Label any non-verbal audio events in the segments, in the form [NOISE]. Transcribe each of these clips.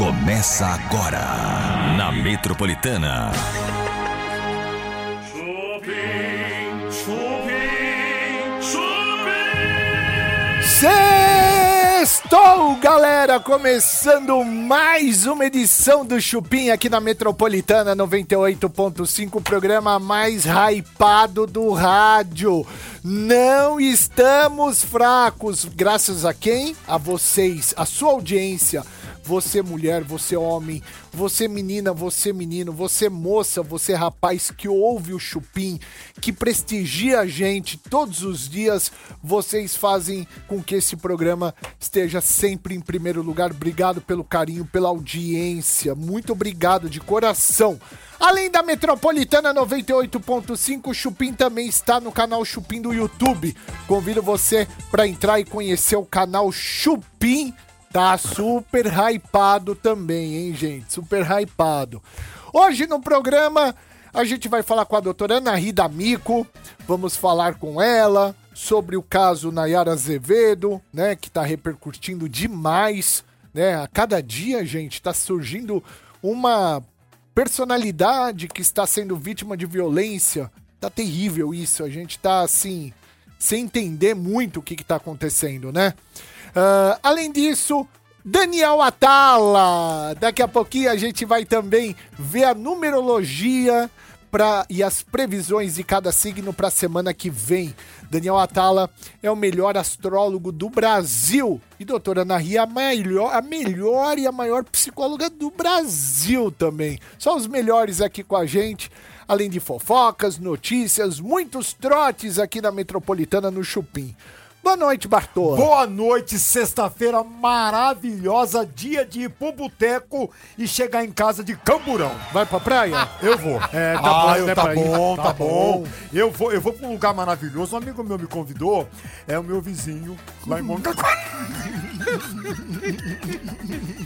Começa agora na Metropolitana. Chupim, chupim, chupim. Sextou, galera! Começando mais uma edição do Chupim aqui na Metropolitana 98.5, o programa mais hypado do rádio. Não estamos fracos, graças a quem? A vocês, a sua audiência. Você mulher, você homem, você menina, você menino, você moça, você rapaz que ouve o Chupim, que prestigia a gente todos os dias, vocês fazem com que esse programa esteja sempre em primeiro lugar. Obrigado pelo carinho, pela audiência. Muito obrigado de coração. Além da Metropolitana 98.5, o Chupim também está no canal Chupim do YouTube. Convido você para entrar e conhecer o canal Chupim Tá super hypado também, hein, gente? Super hypado. Hoje no programa a gente vai falar com a doutora Ana Rida Mico, vamos falar com ela sobre o caso Nayara Azevedo, né, que tá repercutindo demais, né? A cada dia, gente, tá surgindo uma personalidade que está sendo vítima de violência. Tá terrível isso, a gente tá assim, sem entender muito o que, que tá acontecendo, né? Uh, além disso, Daniel Atala. Daqui a pouquinho a gente vai também ver a numerologia pra, e as previsões de cada signo para a semana que vem. Daniel Atala é o melhor astrólogo do Brasil. E doutora Ana Ria, a melhor, a melhor e a maior psicóloga do Brasil também. São os melhores aqui com a gente. Além de fofocas, notícias, muitos trotes aqui na Metropolitana no Chupim. Boa noite, Bartô. Boa noite, sexta-feira maravilhosa, dia de ir pro boteco e chegar em casa de camburão. Vai pra praia? Eu vou. É, tá ah, bom, eu, né, tá, bom Tá tá, bom. bom, Eu vou, eu vou pra um lugar maravilhoso. Um amigo meu me convidou, é o meu vizinho lá em Mongaguá. [LAUGHS]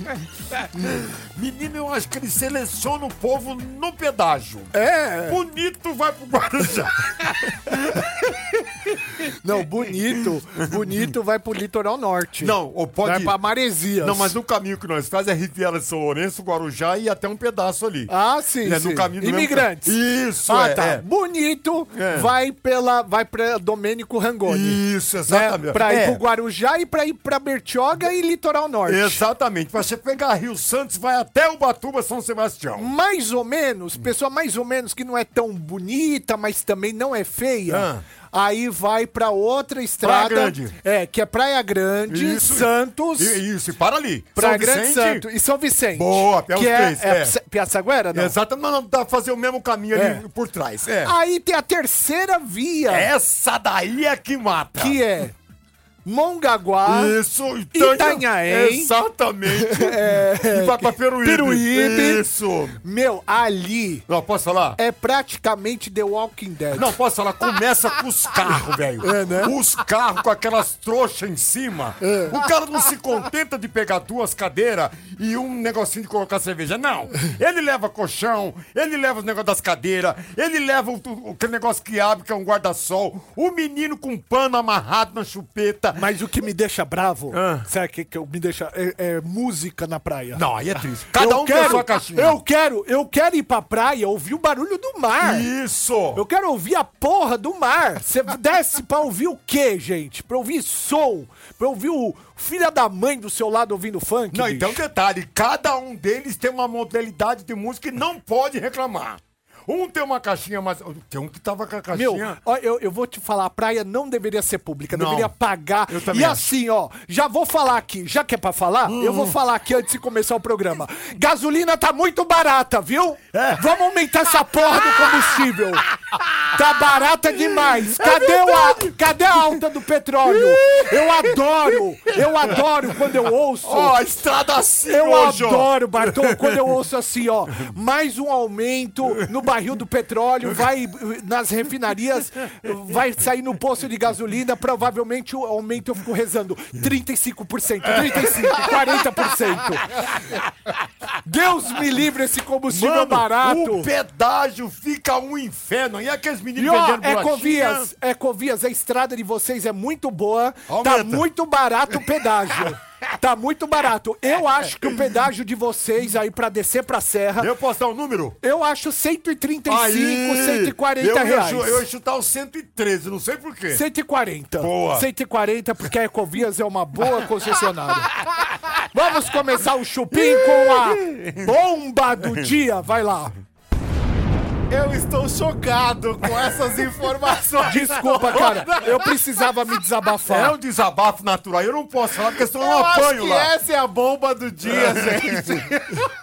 [LAUGHS] Menino, eu acho que ele seleciona o povo no pedágio. É. Bonito vai pro Guarujá. [LAUGHS] Não, bonito. Bonito vai pro litoral norte. Não, ou pode Vai ir. pra Maresias. Não, mas no caminho que nós faz é Riviera de São Lourenço, Guarujá e até um pedaço ali. Ah, sim, É sim. no caminho do mesmo Imigrantes. Isso, ah, é, tá. é. Bonito É. vai pela vai pra Domênico Rangoni. Isso, Né? exatamente. Pra ir É. pro Guarujá e pra ir pra Bertioga e litoral norte. Exatamente. Pra você pegar Rio Santos, vai até Ubatuba, São Sebastião. Mais ou menos, pessoa mais ou menos que não é tão bonita, mas também não é feia. Ah. Aí vai pra outra estrada. Grande. É, que é Praia Grande, Isso. Santos. E- Isso, e para ali. Praia São Grande Vicente. Santo e São Vicente. Boa, é os que é, três, é. Pi- Piaçaguera, não? Exatamente, não, não, dá pra fazer o mesmo caminho É. ali por trás. É. Aí tem a terceira via, Essa daí é que mata. que é Mongaguá. Isso, Itanha- Itanhaém. Exatamente. [LAUGHS] E vai pra Peruíbe. Peruíbe. Isso. Meu, ali Não, posso falar? é praticamente The Walking Dead. Não, posso falar? Começa com os carros, velho. É, né? Os carros com aquelas trouxas em cima. É. O cara não se contenta de pegar duas cadeiras e um negocinho de colocar cerveja. Não. Ele leva colchão, ele leva os negócios das cadeiras, ele leva o, o- aquele negócio que abre, que é um guarda-sol. O menino com pano amarrado na chupeta. Mas o que me deixa bravo, Ah. sabe o que, que me deixa? É, é música na praia. Não, aí é triste. Cada eu um quero, tem a sua caixinha. Eu quero, eu quero ir pra praia ouvir o barulho do mar. Isso. Eu quero ouvir a porra do mar. Você desce pra ouvir o quê, gente? Pra ouvir som? Pra ouvir o filho da mãe do seu lado ouvindo funk? Não, bicho? então detalhe, cada um deles tem uma modalidade de música e não pode reclamar. Um tem uma caixinha, mas tem um que tava com a Meu, caixinha. ó, eu, eu vou te falar, a praia não deveria ser pública, Não. deveria pagar. Eu e assim, ó, já vou falar aqui, já que é pra falar, eu Hum. vou falar aqui antes de começar o programa. Gasolina tá muito barata, viu? É. Vamos aumentar essa porra do combustível. Tá barata demais. É Cadê, o, a- cadê a alta do petróleo? Eu adoro, eu adoro quando eu ouço. Ó, a estrada assim Eu hoje, adoro, Bartô, quando eu ouço assim, ó, mais um aumento no barril do petróleo, vai nas refinarias, vai sair no posto de gasolina, provavelmente o aumento eu fico rezando 35%, 35%, 40%. Deus me livre esse combustível Mano, barato. o pedágio fica um inferno. E aqueles E meninos ó, vendendo é bolachinha? Covias, é a estrada de vocês é muito boa, tá Aumenta. muito barato o pedágio. Tá muito barato. Eu [LAUGHS] acho que o pedágio de vocês aí pra descer pra serra, Eu posso dar um número? eu acho 135, Aí, 140 eu, reais. Eu, eu ia chutar os 113, não sei por quê. 140. Boa. 140, porque a Ecovias é uma boa concessionária. Vamos começar o chupim com a [LAUGHS] bomba do dia. Vai lá. Eu estou chocado com essas informações. Desculpa, cara. Eu precisava me É desabafar. um desabafo natural. Eu não posso falar porque senão eu, Eu apanho lá. essa é a bomba do dia, [LAUGHS] gente.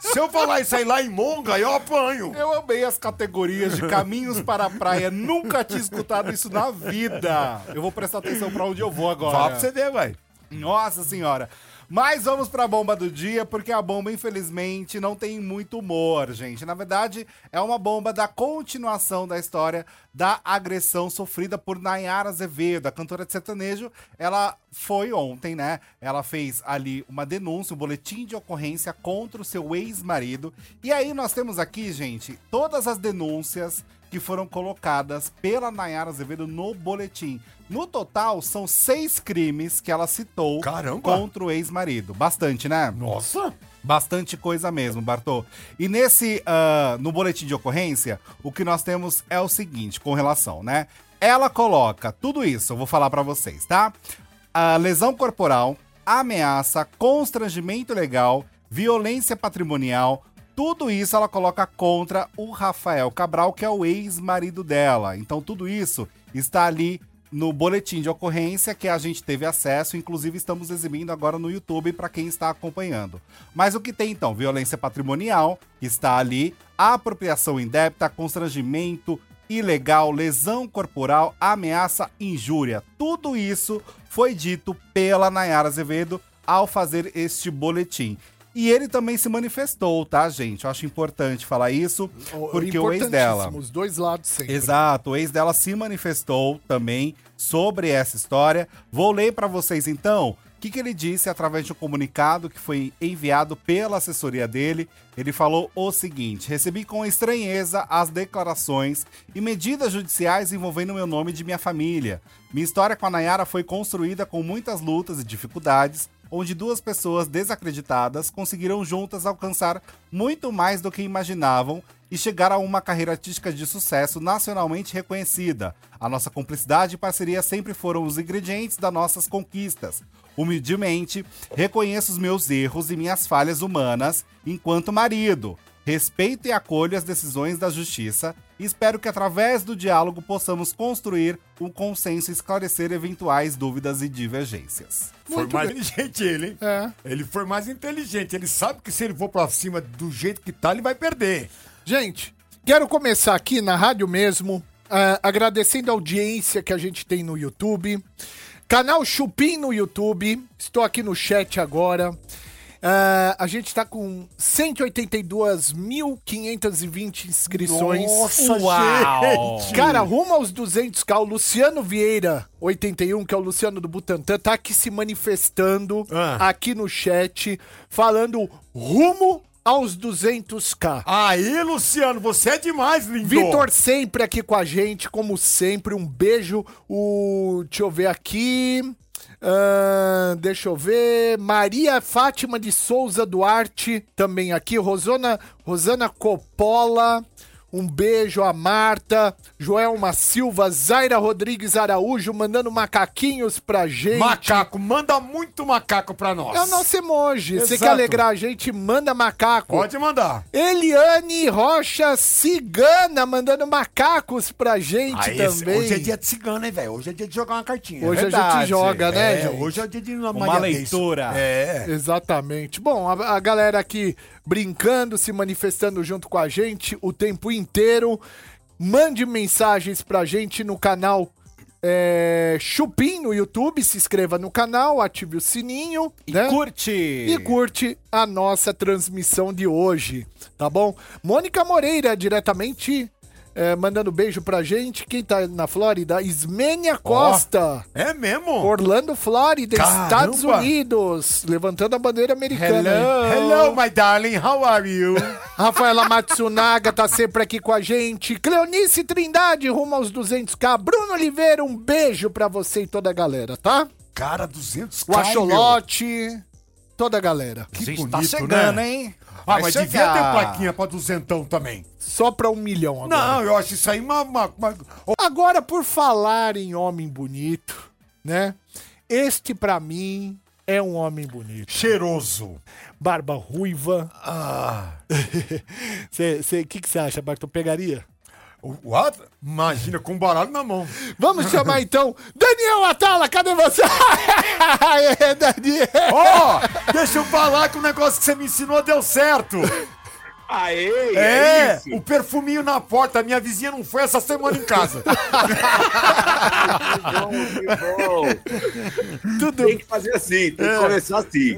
Se eu falar isso aí lá em Monga, eu apanho. Eu amei as categorias de caminhos para a praia. Nunca tinha escutado isso na vida. Eu vou prestar atenção pra onde eu vou agora. Fala pra você ver, velho. Nossa senhora. Mas vamos pra bomba do dia, porque a bomba, infelizmente, não tem muito humor, gente. Na verdade, é uma bomba da continuação da história da agressão sofrida por Nayara Azevedo, a cantora de sertanejo. Ela foi ontem, né? Ela fez ali uma denúncia, um boletim de ocorrência contra o seu ex-marido. E aí nós temos aqui, gente, todas as denúncias que foram colocadas pela Nayara Azevedo no boletim. No total, são seis crimes que ela citou Caramba! contra o ex-marido. Bastante, né? Nossa. Bastante coisa mesmo, Bartô. E nesse, ah, no boletim de ocorrência, o que nós temos é o seguinte, com relação, né? Ela coloca tudo isso, eu vou falar pra vocês, tá? A lesão corporal, ameaça, constrangimento legal, violência patrimonial, tudo isso ela coloca contra o Rafael Cabral, que é o ex-marido dela. Então tudo isso está ali no boletim de ocorrência que a gente teve acesso, inclusive estamos exibindo agora no YouTube para quem está acompanhando. Mas o que tem então? Violência patrimonial, que está ali, apropriação indébita, constrangimento ilegal, lesão corporal, ameaça, injúria. Tudo isso foi dito pela Nayara Azevedo ao fazer este boletim. E ele também se manifestou, tá, gente? Eu acho importante falar isso, porque o ex dela. Os dois lados sempre. Exato, o ex dela se manifestou também sobre essa história. Vou ler para vocês então o que, que ele disse através de um comunicado que foi enviado pela assessoria dele. Ele falou o seguinte: recebi com estranheza as declarações e medidas judiciais envolvendo meu nome e de minha família. Minha história com a Nayara foi construída com muitas lutas e dificuldades onde duas pessoas desacreditadas conseguiram juntas alcançar muito mais do que imaginavam e chegar a uma carreira artística de sucesso nacionalmente reconhecida. A nossa cumplicidade e parceria sempre foram os ingredientes das nossas conquistas. Humildemente, reconheço os meus erros e minhas falhas humanas enquanto marido. Respeito e acolho as decisões da justiça e espero que através do diálogo possamos construir um consenso e esclarecer eventuais dúvidas e divergências. Foi mais inteligente ele, hein? É. Ele foi mais inteligente. Ele sabe que se ele for pra cima do jeito que tá, ele vai perder. Gente, quero começar aqui na rádio mesmo, ah, agradecendo a audiência que a gente tem no YouTube. Canal Chupim no YouTube. Estou aqui no chat agora. Ah, a gente tá com 182.520 inscrições. Uau! Cara, rumo aos 200k, o Luciano Vieira, 81, que é o Luciano do Butantan, tá aqui se manifestando Ah. aqui no chat, falando rumo aos 200k. Aí, Luciano, você é demais, lindo. Vitor sempre aqui com a gente, como sempre. Um beijo. O. Deixa eu ver aqui. Ahn, deixa eu ver. Maria Fátima de Souza Duarte, também aqui. Rosana, Rosana Coppola. Um beijo a Marta, Joelma Silva, Zaira Rodrigues Araújo mandando macaquinhos pra gente. Macaco, manda muito macaco pra nós. É o nosso emoji. Você quer alegrar a gente? Manda macaco. Pode mandar. Eliane Rocha Cigana mandando macacos pra gente Ah, esse- também. hoje é dia de cigano, hein, velho? Hoje é dia de jogar uma cartinha. Hoje a verdade. gente joga, né, É, gente? hoje é dia de Uma leitura. É. Exatamente. Bom, a, a galera aqui brincando, se manifestando junto com a gente o tempo inteiro. Mande mensagens pra gente no canal é, Chupim no YouTube. Se inscreva no canal, ative o sininho. E né? curte! e curte a nossa transmissão de hoje, tá bom? Mônica Moreira, diretamente é, mandando beijo pra gente. Quem tá na Flórida? Ismênia Costa. É mesmo? Orlando, Flórida, Caramba! Estados Unidos, levantando a bandeira americana. Hello, my darling, how are you? [LAUGHS] Rafaela Matsunaga tá sempre aqui com a gente. Cleonice Trindade, rumo aos 200k. Bruno Oliveira, um beijo pra você e toda a galera, tá? Cara, 200 O Acholote. toda a galera. a gente bonito, tá chegando, né? hein? Ah, mas chegar. devia ter plaquinha pra duzentão também. Só pra um milhão agora. Não, eu acho isso aí uma... uma, uma- Agora, por falar em homem bonito, né? Este, pra mim, é um homem bonito. cheiroso. Barba ruiva. Ah. [LAUGHS] O que você acha, Bartô? Pegaria? O- What? Imagina, com um baralho na mão. Vamos chamar então Daniel Atala, cadê você? [LAUGHS] Aê, Daniel! Ó, deixa eu falar que o negócio que você me ensinou deu certo. Aê, É, é o perfuminho na porta. Minha vizinha não foi essa semana em casa. [LAUGHS] Que bom, que bom. Tudo Tem que fazer assim, tem que começar assim.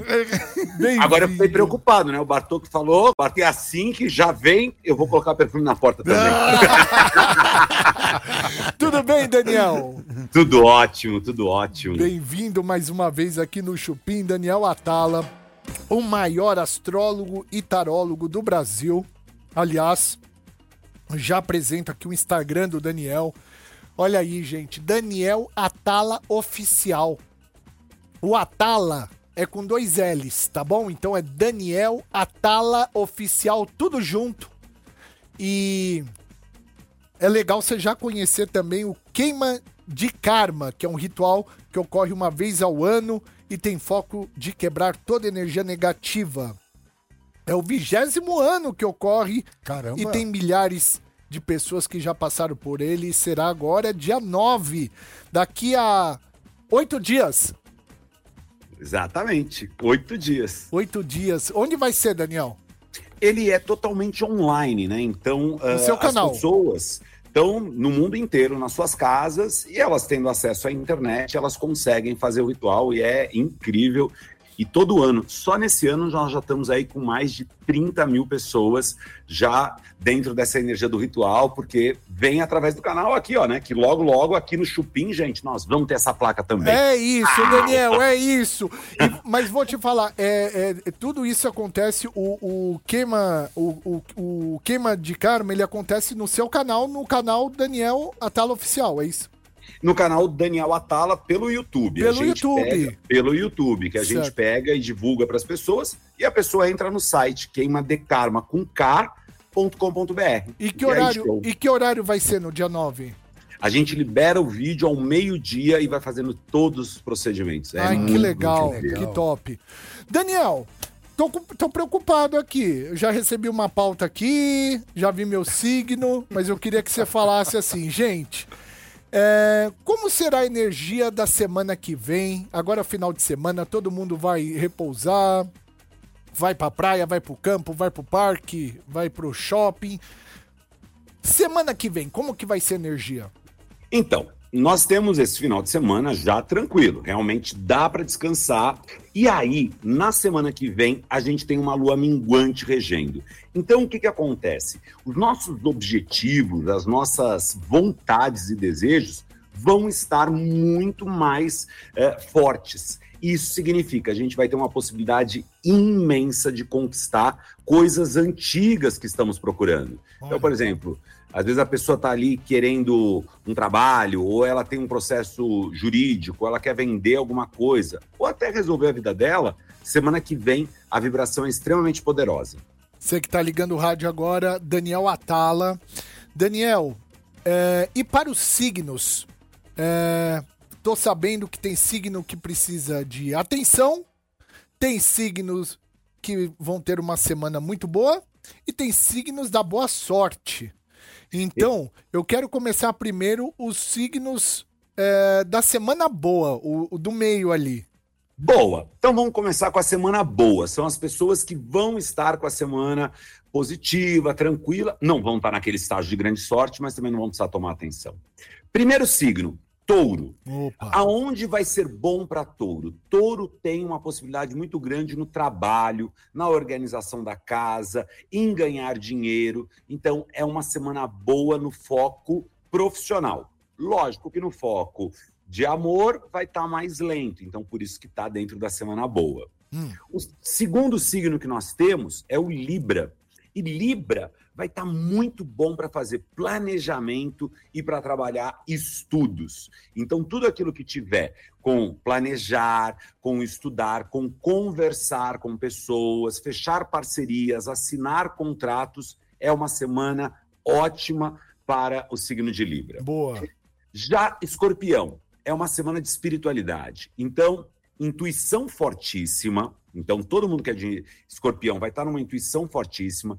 bem Agora eu fiquei preocupado, né? O Bartô falou, Bartô, é assim que já vem, eu vou colocar perfume na porta também. [LAUGHS] Tudo bem, Daniel? Tudo ótimo, tudo ótimo. Bem-vindo mais uma vez aqui no Chupim, Daniel Atala, o maior astrólogo e tarólogo do Brasil. Aliás, já apresento aqui o Instagram do Daniel. Olha aí, gente, Daniel Atala Oficial. O Atala é com dois L's, tá bom? Então é Daniel Atala Oficial, tudo junto. E é legal você já conhecer também o Queima de Karma, que é um ritual que ocorre uma vez ao ano e tem foco de quebrar toda energia negativa. É o vigésimo ano que ocorre Caramba. e tem milhares de pessoas que já passaram por ele. E será agora dia 9, daqui a oito dias. Exatamente, oito dias. Oito dias. Onde vai ser, Daniel? Ele é totalmente online, né? Então, ah, seu canal. as pessoas estão no mundo inteiro, nas suas casas, e elas tendo acesso à internet, elas conseguem fazer o ritual e é incrível. E todo ano, só nesse ano, nós já estamos aí com mais de 30 mil pessoas já dentro dessa energia do ritual, porque vem através do canal aqui, ó, né? Que logo, logo aqui no Chupim, gente, nós vamos ter essa placa também. É isso, Daniel, é isso. E- mas vou te falar, é, é- tudo isso acontece, o, o queima, o, o, o queima de karma, ele acontece no seu canal, no canal Daniel Atala Oficial, é isso? No canal Daniel Atala pelo YouTube. Pelo gente YouTube. pega- pelo YouTube, que a gente Certo. pega e divulga para as pessoas e a pessoa entra no site queimadekarma com k.com.br. E que aí, horário, e que horário vai ser no dia 9? A gente libera o vídeo ao meio-dia e vai fazendo todos os procedimentos. É Ai, que legal, que top. Daniel, tô, com- tô preocupado aqui. Eu já recebi uma pauta aqui, já vi meu signo, mas eu queria que você falasse assim, gente. É, como será a energia da semana que vem? Agora, final de semana, todo mundo vai repousar, vai pra praia, vai pro campo, vai pro parque, vai pro shopping. Semana que vem, como que vai ser a energia? Então, nós temos esse final de semana já tranquilo, realmente dá para descansar. E aí, na semana que vem, a gente tem uma lua minguante regendo. Então, o que, que acontece? Os nossos objetivos, as nossas vontades e desejos vão estar muito mais eh, fortes. Isso significa a gente vai ter uma possibilidade imensa de conquistar coisas antigas que estamos procurando. Então, por exemplo, às vezes a pessoa está ali querendo um trabalho, ou ela tem um processo jurídico, ela quer vender alguma coisa, ou até resolver a vida dela. Semana que vem, a vibração é extremamente poderosa. Você que tá ligando o rádio agora, Daniel Atala. Daniel, é, e para os signos? É, sabendo que tem signo que precisa de atenção, tem signos que vão ter uma semana muito boa e tem signos da boa sorte. Então, eu quero começar primeiro os signos é, da semana boa, o, o do meio ali. Boa. Então vamos começar com a semana boa. São as pessoas que vão estar com a semana positiva, tranquila. Não vão estar naquele estágio de grande sorte, mas também não vão precisar tomar atenção. Primeiro signo, touro. Opa. Aonde vai ser bom para touro? Touro tem uma possibilidade muito grande no trabalho, na organização da casa, em ganhar dinheiro. Então, é uma semana boa no foco profissional. Lógico que no foco de amor vai estar mais lento, então por isso que está dentro da semana boa. Hum. O segundo signo que nós temos é o Libra. E Libra vai estar muito bom para fazer planejamento e para trabalhar estudos. Então, tudo aquilo que tiver com planejar, com estudar, com conversar com pessoas, fechar parcerias, assinar contratos, é uma semana ótima para o signo de Libra. Boa. Já Escorpião é uma semana de espiritualidade. Então, intuição fortíssima. Então, todo mundo que é de escorpião vai estar numa intuição fortíssima,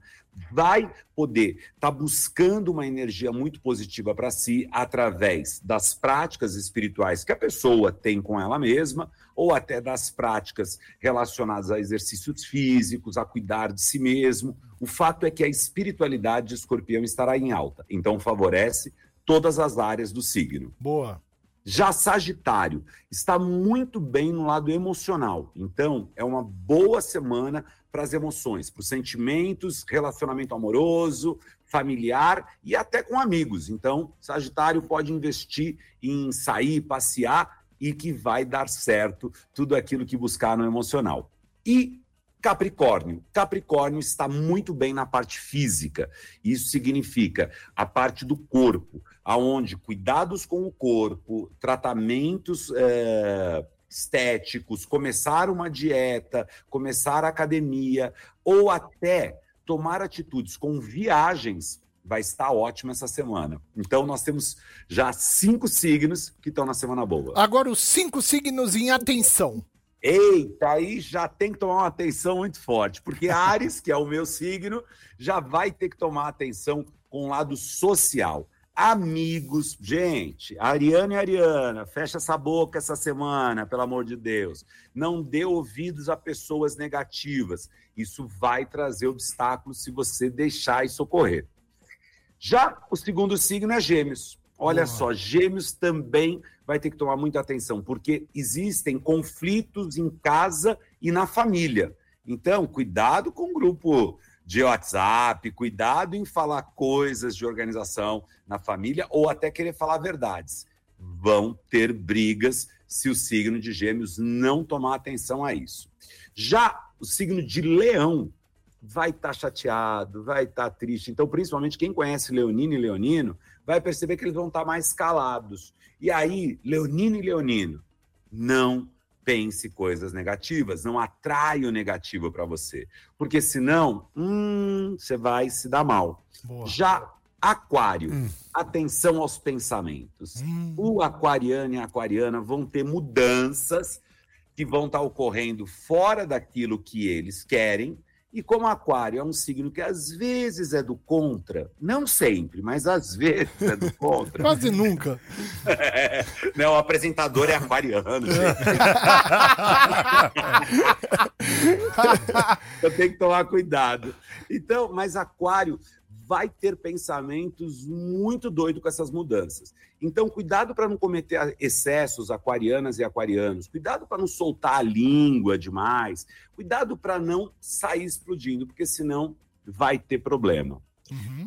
vai poder estar buscando uma energia muito positiva para si através das práticas espirituais que a pessoa tem com ela mesma, ou até das práticas relacionadas a exercícios físicos, a cuidar de si mesmo. O fato é que a espiritualidade de escorpião estará em alta, então favorece todas as áreas do signo. Boa. Já Sagitário está muito bem no lado emocional. Então, é uma boa semana para as emoções, para os sentimentos, relacionamento amoroso, familiar e até com amigos. Então, Sagitário pode investir em sair, passear e que vai dar certo tudo aquilo que buscar no emocional. E Capricórnio. Capricórnio está muito bem na parte física. Isso significa a parte do corpo, aonde cuidados com o corpo, tratamentos é, estéticos, começar uma dieta, começar a academia, ou até tomar atitudes com viagens, vai estar ótimo essa semana. Então, nós temos já cinco signos que estão na semana boa. Agora os cinco signos em atenção. Eita, aí já tem que tomar uma atenção muito forte, porque [LAUGHS] Ares, que é o meu signo, já vai ter que tomar atenção com o lado social. Amigos, gente, Ariana e Ariana, fecha essa boca essa semana, pelo amor de Deus. Não dê ouvidos a pessoas negativas. Isso vai trazer obstáculos se você deixar isso ocorrer. Já o segundo signo é Gêmeos. Olha só, Gêmeos também vai ter que tomar muita atenção, porque existem conflitos em casa e na família. Então, cuidado com o grupo de WhatsApp, cuidado em falar coisas de organização na família ou até querer falar verdades. Vão ter brigas se o signo de Gêmeos não tomar atenção a isso. Já o signo de Leão vai estar chateado, vai estar triste. Então, principalmente quem conhece Leonino e Leonino, vai perceber que eles vão estar mais calados. E aí, Leonino e Leonino, não pense coisas negativas, não atrai o negativo para você, porque senão, hum, você vai se dar mal. Boa. Já Aquário, atenção aos pensamentos. O aquariano e a aquariana vão ter mudanças que vão estar ocorrendo fora daquilo que eles querem. E como Aquário é um signo que às vezes é do contra, não sempre, mas às vezes é do contra. [LAUGHS] Quase nunca. Não, o apresentador é aquariano, gente. [LAUGHS] Eu tenho que tomar cuidado. Então, mas Aquário vai ter pensamentos muito doidos com essas mudanças. Então, cuidado para não cometer excessos aquarianas e aquarianos. Cuidado para não soltar a língua demais. Cuidado para não sair explodindo, porque senão vai ter problema.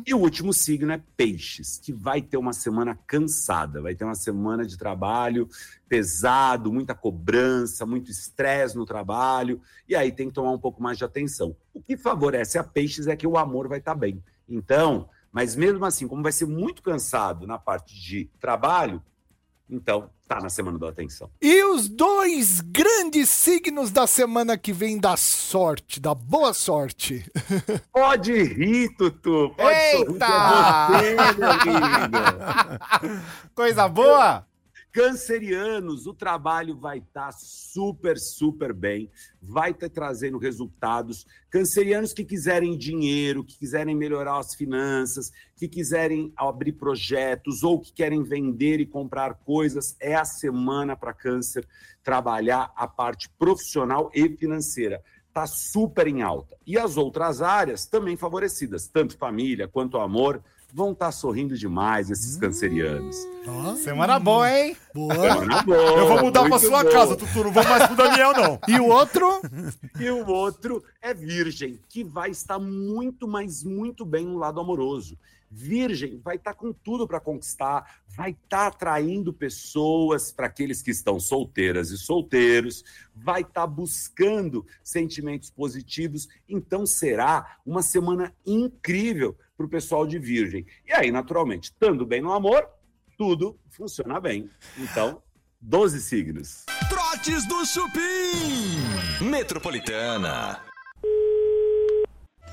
E o último signo é Peixes, que vai ter uma semana cansada, vai ter uma semana de trabalho pesado, muita cobrança, muito estresse no trabalho, e aí tem que tomar um pouco mais de atenção. O que favorece a Peixes é que o amor vai estar bem. Então, mas mesmo assim, como vai ser muito cansado na parte de trabalho, então tá na semana da atenção. E os dois grandes signos da semana que vem da sorte, da boa sorte. [LAUGHS] Pode rir, Tutu. Pode sorrir, é você, meu amigo. [LAUGHS] Coisa boa! Cancerianos, o trabalho vai estar super, super bem, vai estar trazendo resultados. Cancerianos que quiserem dinheiro, que quiserem melhorar as finanças, que quiserem abrir projetos ou que querem vender e comprar coisas, é a semana para Câncer trabalhar a parte profissional e financeira. Está super em alta. E as outras áreas também favorecidas, tanto família quanto amor, vão estar sorrindo demais esses cancerianos. Semana boa, hein? Boa. Semana [LAUGHS] boa, Eu vou mudar pra sua boa. casa, Tutu. Não vou mais pro Daniel, não. E o outro? [LAUGHS] E o outro é Virgem, que vai estar muito, mas muito bem no lado amoroso. Virgem vai estar com tudo para conquistar, vai estar atraindo pessoas para aqueles que estão solteiras e solteiros, vai estar buscando sentimentos positivos. Então será uma semana incrível para o pessoal de Virgem. E aí, naturalmente, estando bem no amor, tudo funciona bem. Então, 12 signos. Trotes do Chupim. Metropolitana.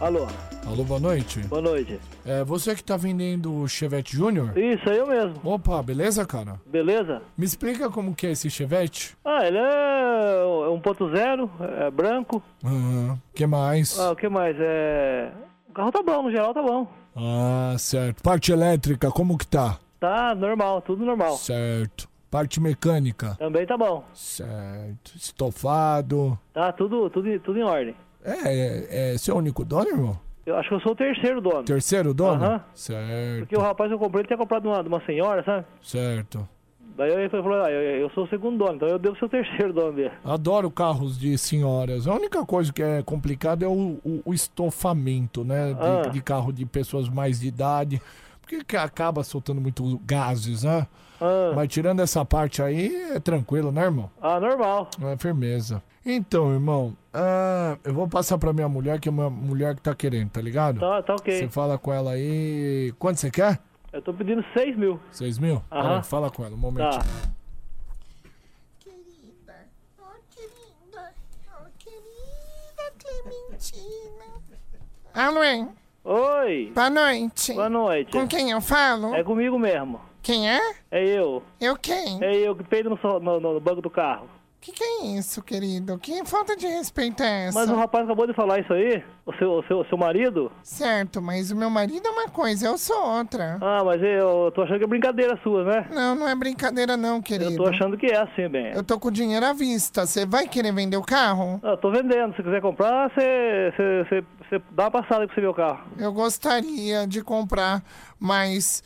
Alô, Alô, boa noite. boa noite. É você que tá vendendo o Chevette Júnior? Isso, é eu mesmo. Opa, beleza, cara? Beleza? Me explica como que é esse Chevette? Ah, ele é 1.0, é branco. Ah, que mais? Ah, o que mais? É... O carro tá bom, no geral tá bom. Ah, certo. Parte elétrica, como que tá? Tá normal, tudo normal. Certo. Parte mecânica? Também tá bom. Certo. Estofado? Tá tudo, tudo, tudo em ordem. É, é, é seu único dono, irmão? Eu acho que eu sou o terceiro dono. Terceiro dono? Aham. Certo, Porque o rapaz eu comprei, ele tinha comprado uma, de uma senhora, sabe? certo. Daí ele falou, ah, eu, sou o segundo dono, então eu devo ser o terceiro dono dele. Adoro carros de senhoras. A única coisa que é complicada é o, o- o estofamento, né? De, Ah. de carro de pessoas mais de idade. Porque que acaba soltando muito gases, né? Ah, Mas tirando essa parte aí, é tranquilo, né, irmão? ah normal. É firmeza. Então, irmão, ah, eu vou passar pra minha mulher, que é uma mulher que tá querendo, tá ligado? Tá, tá ok. Você fala com ela aí. Quanto você quer? Eu tô pedindo 6 mil. Seis mil? Aham. Peraí, fala com ela, um momentinho. Tá. Querida, oh querida, oh querida Clementina. [LAUGHS] Alô, hein? Oi, boa noite. boa noite. Com quem eu falo? É comigo mesmo. Quem é? É eu. Eu quem? É eu que peido no, so- no, no banco do carro. Que que é isso, querido? Que falta de respeito é essa? Mas o rapaz acabou de falar isso aí? O seu, o seu, o seu marido? Certo, mas o meu marido é uma coisa, eu sou outra. Ah, mas eu tô achando que é brincadeira sua, né? Não, não é brincadeira não, querido. Eu tô achando que é assim, bem. Eu tô com dinheiro à vista. Você vai querer vender o carro? Ah, Eu tô vendendo. Se quiser comprar, você dá uma passada pra você ver o carro. Eu gostaria de comprar, mas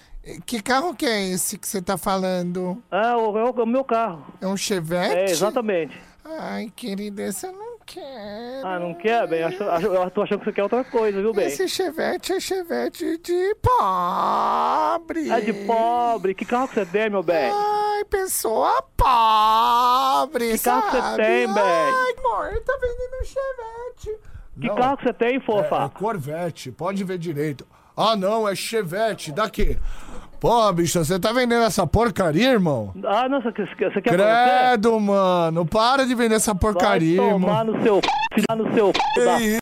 que carro que é esse que você tá falando? Ah, o, é o, é o meu carro. É um Chevette? É, exatamente. Ai, querida, esse eu não quero. Ah, não quer, bem? Acho, acho- eu tô achando que você quer outra coisa, viu, bem? Esse Chevette é Chevette de pobre. É de pobre. Que carro que você tem, meu bem? Ai, pessoa pobre, Que carro que você tem, bem? Ai, amor, tá vendendo um Chevette. Que Não, carro que você tem, É, fofa? é Corvette, pode ver direito. Ah, não, é Chevette, daqui. Pô, bicho, você tá vendendo essa porcaria, irmão? Ah, não, você, você quer pra você? Credo, mano, para de vender essa Vai porcaria, tomar irmão. no seu... Filha no seu... Da... Que isso?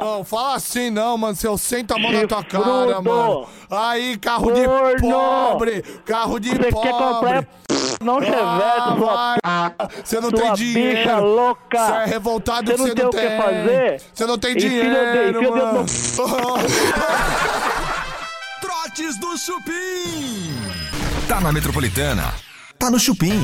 Não, fala assim não, mano. Se eu sento a mão na tua cara, mano. Aí, carro de pobre. Carro de Você pobre. quer comprar é não chevette, Ah, sua... vai. Você não sua tem bicha dinheiro. louca. Você é revoltado Você não você tem não o que tem. fazer? Você não tem dedo- dinheiro, enfia o dedo mano. [LAUGHS] Do Chupim. Tá na Metropolitana. Tá no Chupim.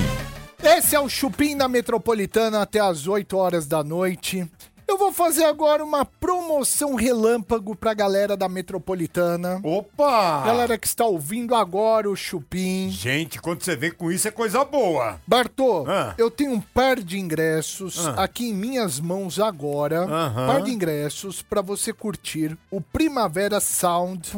Esse é o Chupim na Metropolitana até as 8 horas da noite. Eu vou fazer agora uma promoção relâmpago pra galera da Metropolitana. Opa! Galera que está ouvindo agora o Chupim. Gente, quando você vem com isso é coisa boa. Bartô, Ah. eu tenho um par de ingressos Ah. aqui em minhas mãos agora. Aham. Par de ingressos pra você curtir o Primavera Sound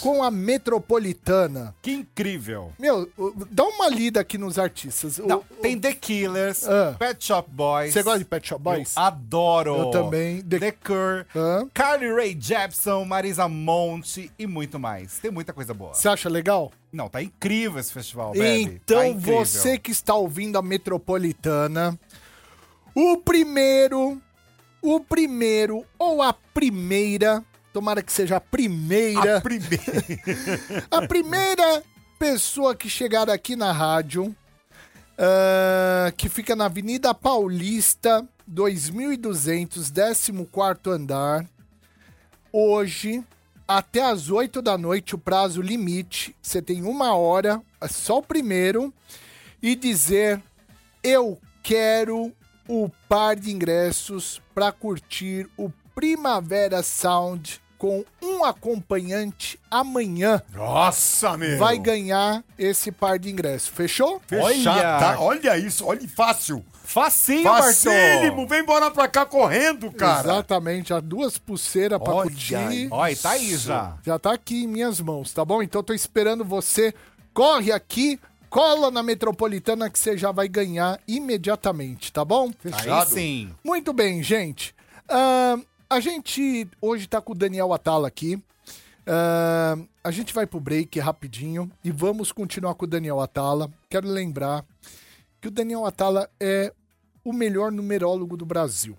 com a Metropolitana. Que incrível. Meu, o- dá uma lida aqui nos artistas. O- Não, o- tem The Killers, Ah. Pet Shop Boys. Você gosta de Pet Shop Boys? Eu adoro. Eu também. The- The, Cure, Hã? Carly Rae Jepsen, Marisa Monte e muito mais. Tem muita coisa boa. Você acha legal? Não, tá incrível esse festival, Bebe. Então, Tá você que está ouvindo a Metropolitana, o primeiro, o primeiro ou a primeira, tomara que seja a primeira, A primeira. [LAUGHS] a primeira pessoa que chegar aqui na rádio, ah, que fica na Avenida Paulista, 2200, 14 andar, hoje, até as 8 da noite, o prazo limite, você tem uma hora, é só o primeiro, e dizer: Eu quero o par de ingressos para curtir o Primavera Sound com um acompanhante amanhã. Nossa, meu. Vai ganhar esse par de ingressos. Fechou? Fechado, Olha! tá? Olha isso, olha fácil. Facinho, Facílimo, vem embora pra cá correndo, cara. Exatamente, há duas pulseiras pra Olha curtir. Olha, tá aí já. Já tá aqui em minhas mãos, tá bom? Então tô esperando você. Corre aqui, cola na metropolitana que você já vai ganhar imediatamente, tá bom? Aí sim. Muito bem, gente. Ahn, a gente hoje tá com o Daniel Atala aqui. Ahn, a gente vai pro break rapidinho e vamos continuar com o Daniel Atala. Quero lembrar que o Daniel Atala é o melhor numerólogo do Brasil.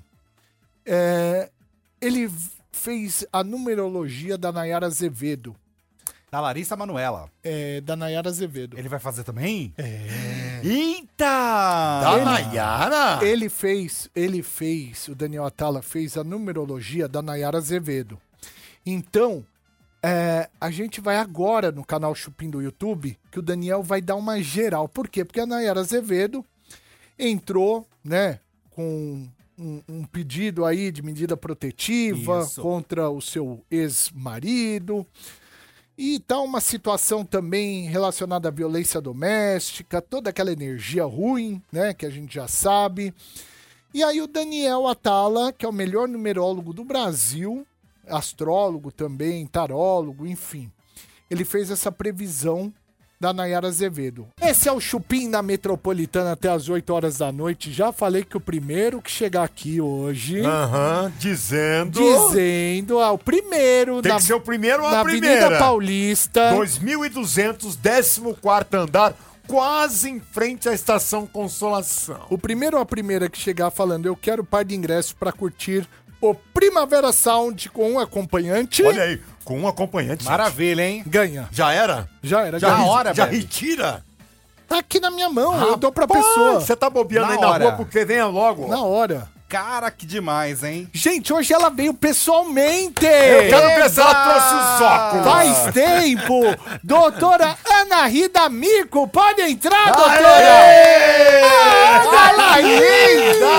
É, ele fez a numerologia da Nayara Azevedo. Da Larissa Manuela. É, da Nayara Azevedo. Ele vai fazer também? É. Eita! Da Nayara? Ele fez, ele fez, o Daniel Atala fez a numerologia da Nayara Azevedo. Então, é, a gente vai agora no canal Chupim do YouTube, que o Daniel vai dar uma geral. Por quê? Porque a Nayara Azevedo entrou, né, com um, um pedido aí de medida protetiva Isso. contra o seu ex-marido. E tá uma situação também relacionada à violência doméstica, toda aquela energia ruim, né, que a gente já sabe. E aí o Daniel Atala, que é o melhor numerólogo do Brasil, astrólogo também, tarólogo, enfim. Ele fez essa previsão da Nayara Azevedo. Esse é o Chupim na Metropolitana até as 8 horas da noite. Já falei que o primeiro que chegar aqui hoje, Aham, dizendo. dizendo, ah, o primeiro Tem na, que ser o primeiro ou na a primeira? Avenida Paulista. 2200, 14 andar, quase em frente à estação Consolação. O primeiro ou a primeira que chegar falando, eu quero par de ingresso pra curtir o Primavera Sound com um acompanhante, Olha aí, com um acompanhante. Maravilha, hein? ganha. Já era? Já era, Já, já. Hora, já velho. retira? Tá aqui na minha mão, eu dou pra Rapaz, pessoa. Você tá bobeando Na aí na hora. rua porque venha logo. Na hora. Cara, que demais, hein? Gente, hoje ela veio pessoalmente. Eu quero ver se ela trouxe os óculos. Faz tempo! Doutora Ana Rida Mico, pode entrar, doutora! Aê! Ela linda!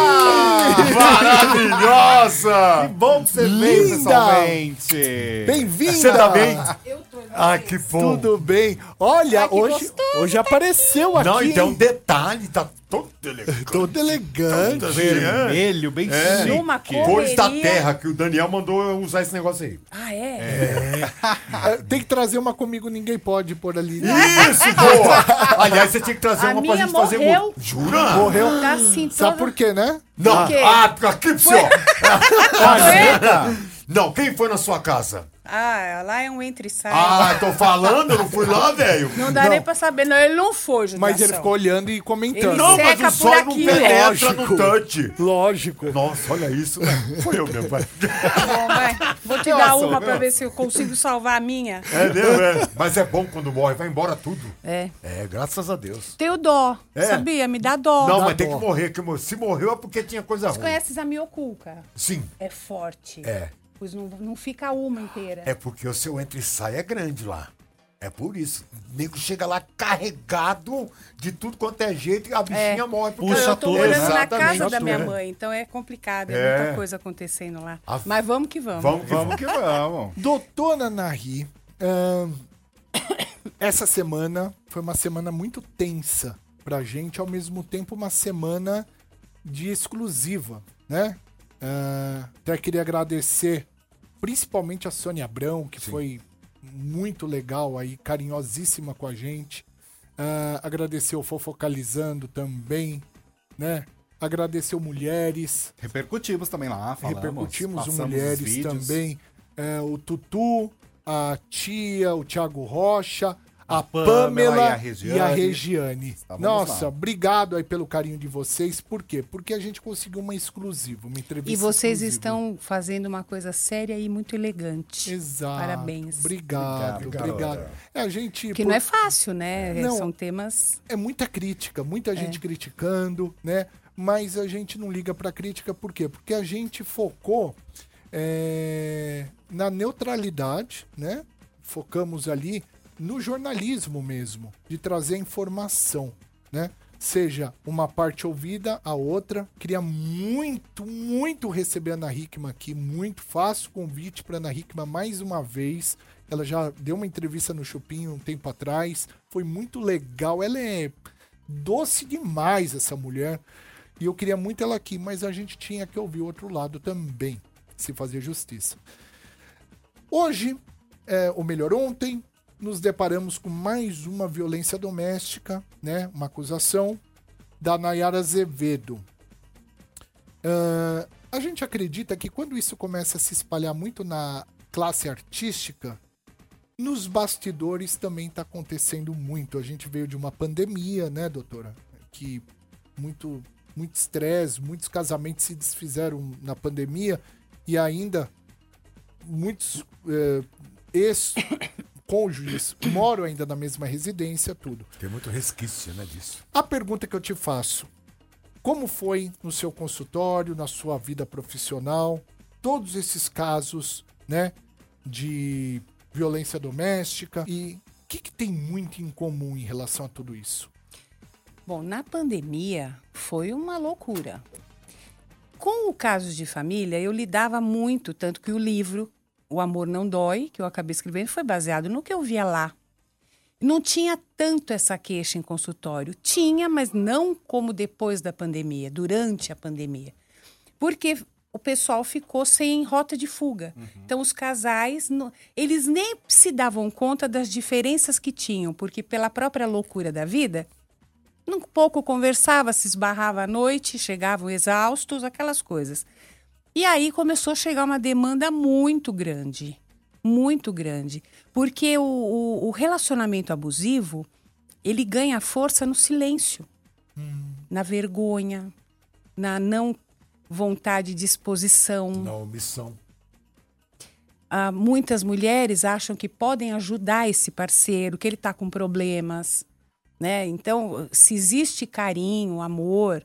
Maravilhosa! Bom que você Linda! veio pessoalmente. Bem-vinda! Você tá bem? Ah, que bom. Tudo bem. Olha, hoje, hoje apareceu aqui. Não, e tem um detalhe, tá todo elegante. Todo elegante. Vermelho, bem chique. Numa cor. Cores da terra, que o Daniel mandou eu usar esse negócio aí. Ah, é? É, [LAUGHS] Tem que trazer uma comigo, ninguém pode por ali. Isso, boa! Aliás, você tinha que trazer A uma pra gente fazer morreu. Jura? Morreu. Tá assim, Sabe toda... por quê, né? Não, Por quê? ah, aqui pro senhor. [LAUGHS] Não, quem foi na sua casa? Ah, lá é um entre e sai. Ah, tô falando, eu não fui lá, velho. não dá nem pra saber. Não, ele não foi, judiação. Mas ele ficou olhando e comentando. Ele Não, mas o sol não aqui. penetra Lógico. no touch. Lógico. Nossa, olha isso. né? Foi eu mesmo, vai. Tá bom, vai. Vou te dar uma pra ver se eu consigo salvar a minha. É mesmo, é. Mas é bom quando morre, vai embora tudo. É. É, graças a Deus. Tenho dó. É? Sabia? Me dá dó. Não, dá mas tem dó. que morrer. que Se morreu é porque tinha coisa Você ruim. conhece a Miocuca? Sim, É forte. é. Pois não, não fica uma inteira. É porque o seu entra e sai é grande lá. É por isso. O nego chega lá carregado de tudo quanto é jeito e a bichinha morre. porque Puxa eu tô tudo, morando na Exatamente. casa da minha É. mãe, então é complicado, é, É. muita coisa acontecendo lá. A- Mas vamos que vamos. Vamos que Vamos que vamos. Doutora Nahi, ahn, essa semana foi uma semana muito tensa pra gente, ao mesmo tempo uma semana de exclusiva, né? Ah, até queria agradecer principalmente a Sônia Abrão, que foi muito legal aí, carinhosíssima com a gente. Ah, agradecer o Fofocalizando também, né? Agradecer o Mulheres, Repercutimos também lá, falamos. repercutimos o Mulheres também. É, o Tutu, a Tia, o Thiago Rocha, a, Pamela Pamela, e a e a Regiane. Regiane. Nossa, lá. obrigado aí pelo carinho de vocês. Por quê? Porque a gente conseguiu uma exclusiva, uma entrevista E vocês exclusiva. estão fazendo uma coisa séria e muito elegante. Exato. Parabéns. Obrigado, Obrigado, obrigado. É, a gente... Porque por- não é fácil, né? Não. São temas. é muita crítica, muita gente É. criticando, né? Mas a gente não liga pra crítica, por quê? Porque a gente focou é, na neutralidade, né? Focamos ali no jornalismo mesmo, de trazer informação, né? Seja uma parte ouvida, a outra. Queria muito, muito receber a Ana Hickman aqui, muito. Faço convite para Ana Hickman mais uma vez. Ela já deu uma entrevista no Chupim um tempo atrás. Foi muito legal. Ela é doce demais, essa mulher. E eu queria muito ela aqui, mas a gente tinha que ouvir o outro lado também, se fazer justiça. Hoje, é, ou melhor, ontem, nos deparamos com mais uma violência doméstica, né? Uma acusação da Nayara Azevedo. Ah, a gente acredita que quando isso começa a se espalhar muito na classe artística, nos bastidores também está acontecendo muito. A gente veio de uma pandemia, né, doutora? Que muito muito estresse, muitos casamentos se desfizeram na pandemia e ainda muitos eh, ex-cônjuges moram ainda na mesma residência, tudo. Tem muito resquício, né, disso. A pergunta que eu te faço: como foi no seu consultório, na sua vida profissional, todos esses casos, né, de violência doméstica e o que, que tem muito em comum em relação a tudo isso? Bom, na pandemia foi uma loucura. Com o caso de família, eu lidava muito, tanto que o livro O Amor Não Dói, que eu acabei escrevendo, foi baseado no que eu via lá. Não tinha tanto essa queixa em consultório. Tinha, mas não como depois da pandemia, durante a pandemia. Porque o pessoal ficou sem rota de fuga. Então, os casais, eles nem se davam conta das diferenças que tinham, porque pela própria loucura da vida, um pouco conversava, se esbarrava à noite, chegavam exaustos, aquelas coisas. E aí começou a chegar uma demanda muito grande, muito grande, porque o, o- o relacionamento abusivo ele ganha força no silêncio, na vergonha, na não vontade de exposição. Na omissão. Ah, muitas mulheres acham que podem ajudar esse parceiro, que ele está com problemas, né? Então, se existe carinho, amor,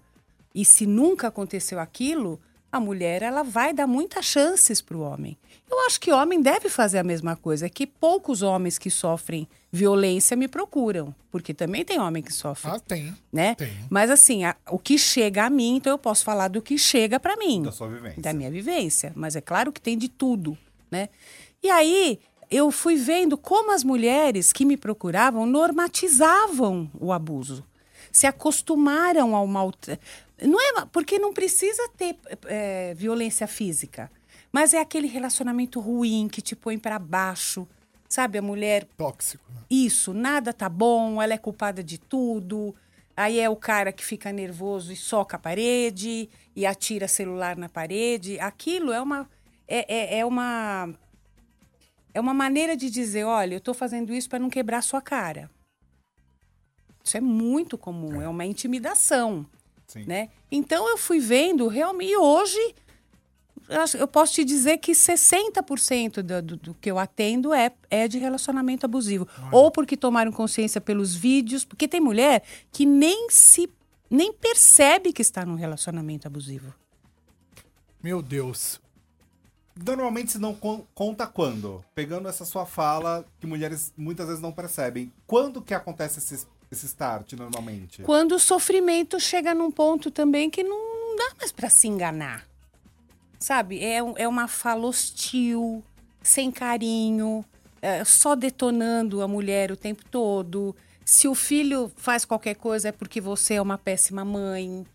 e se nunca aconteceu aquilo, a mulher ela vai dar muitas chances para o homem. Eu acho que homem deve fazer a mesma coisa, é que poucos homens que sofrem violência me procuram, porque também tem homem que sofre, Ah, tem. né? tem. Mas assim, a- o que chega a mim, então eu posso falar do que chega para mim Da sua vivência. da minha vivência, mas é claro que tem de tudo, né? E aí eu fui vendo como as mulheres que me procuravam normatizavam o abuso, se acostumaram ao mal. Não é porque não precisa ter é, violência física, mas é aquele relacionamento ruim que te põe para baixo, sabe? A mulher Tóxico. né? isso, nada tá bom, ela é culpada de tudo. Aí é o cara que fica nervoso e soca a parede e atira celular na parede. Aquilo é uma é, é, é uma é uma maneira de dizer, olha, eu tô fazendo isso para não quebrar sua cara. Isso é muito comum, é, uma intimidação, Sim. né? Então eu fui vendo realmente e hoje eu posso te dizer que 60% do, do, do que eu atendo é, é de relacionamento abusivo. Ou porque tomaram consciência pelos vídeos, porque tem mulher que nem se nem percebe que está num relacionamento abusivo. Meu Deus. Normalmente se não con- conta quando? Pegando essa sua fala, que mulheres muitas vezes não percebem. Quando que acontece esse, esse start, normalmente? Quando o sofrimento chega num ponto também que não dá mais para se enganar. Sabe? É, é uma fala hostil, sem carinho, é, só detonando a mulher o tempo todo. Se o filho faz qualquer coisa é porque você é uma péssima mãe.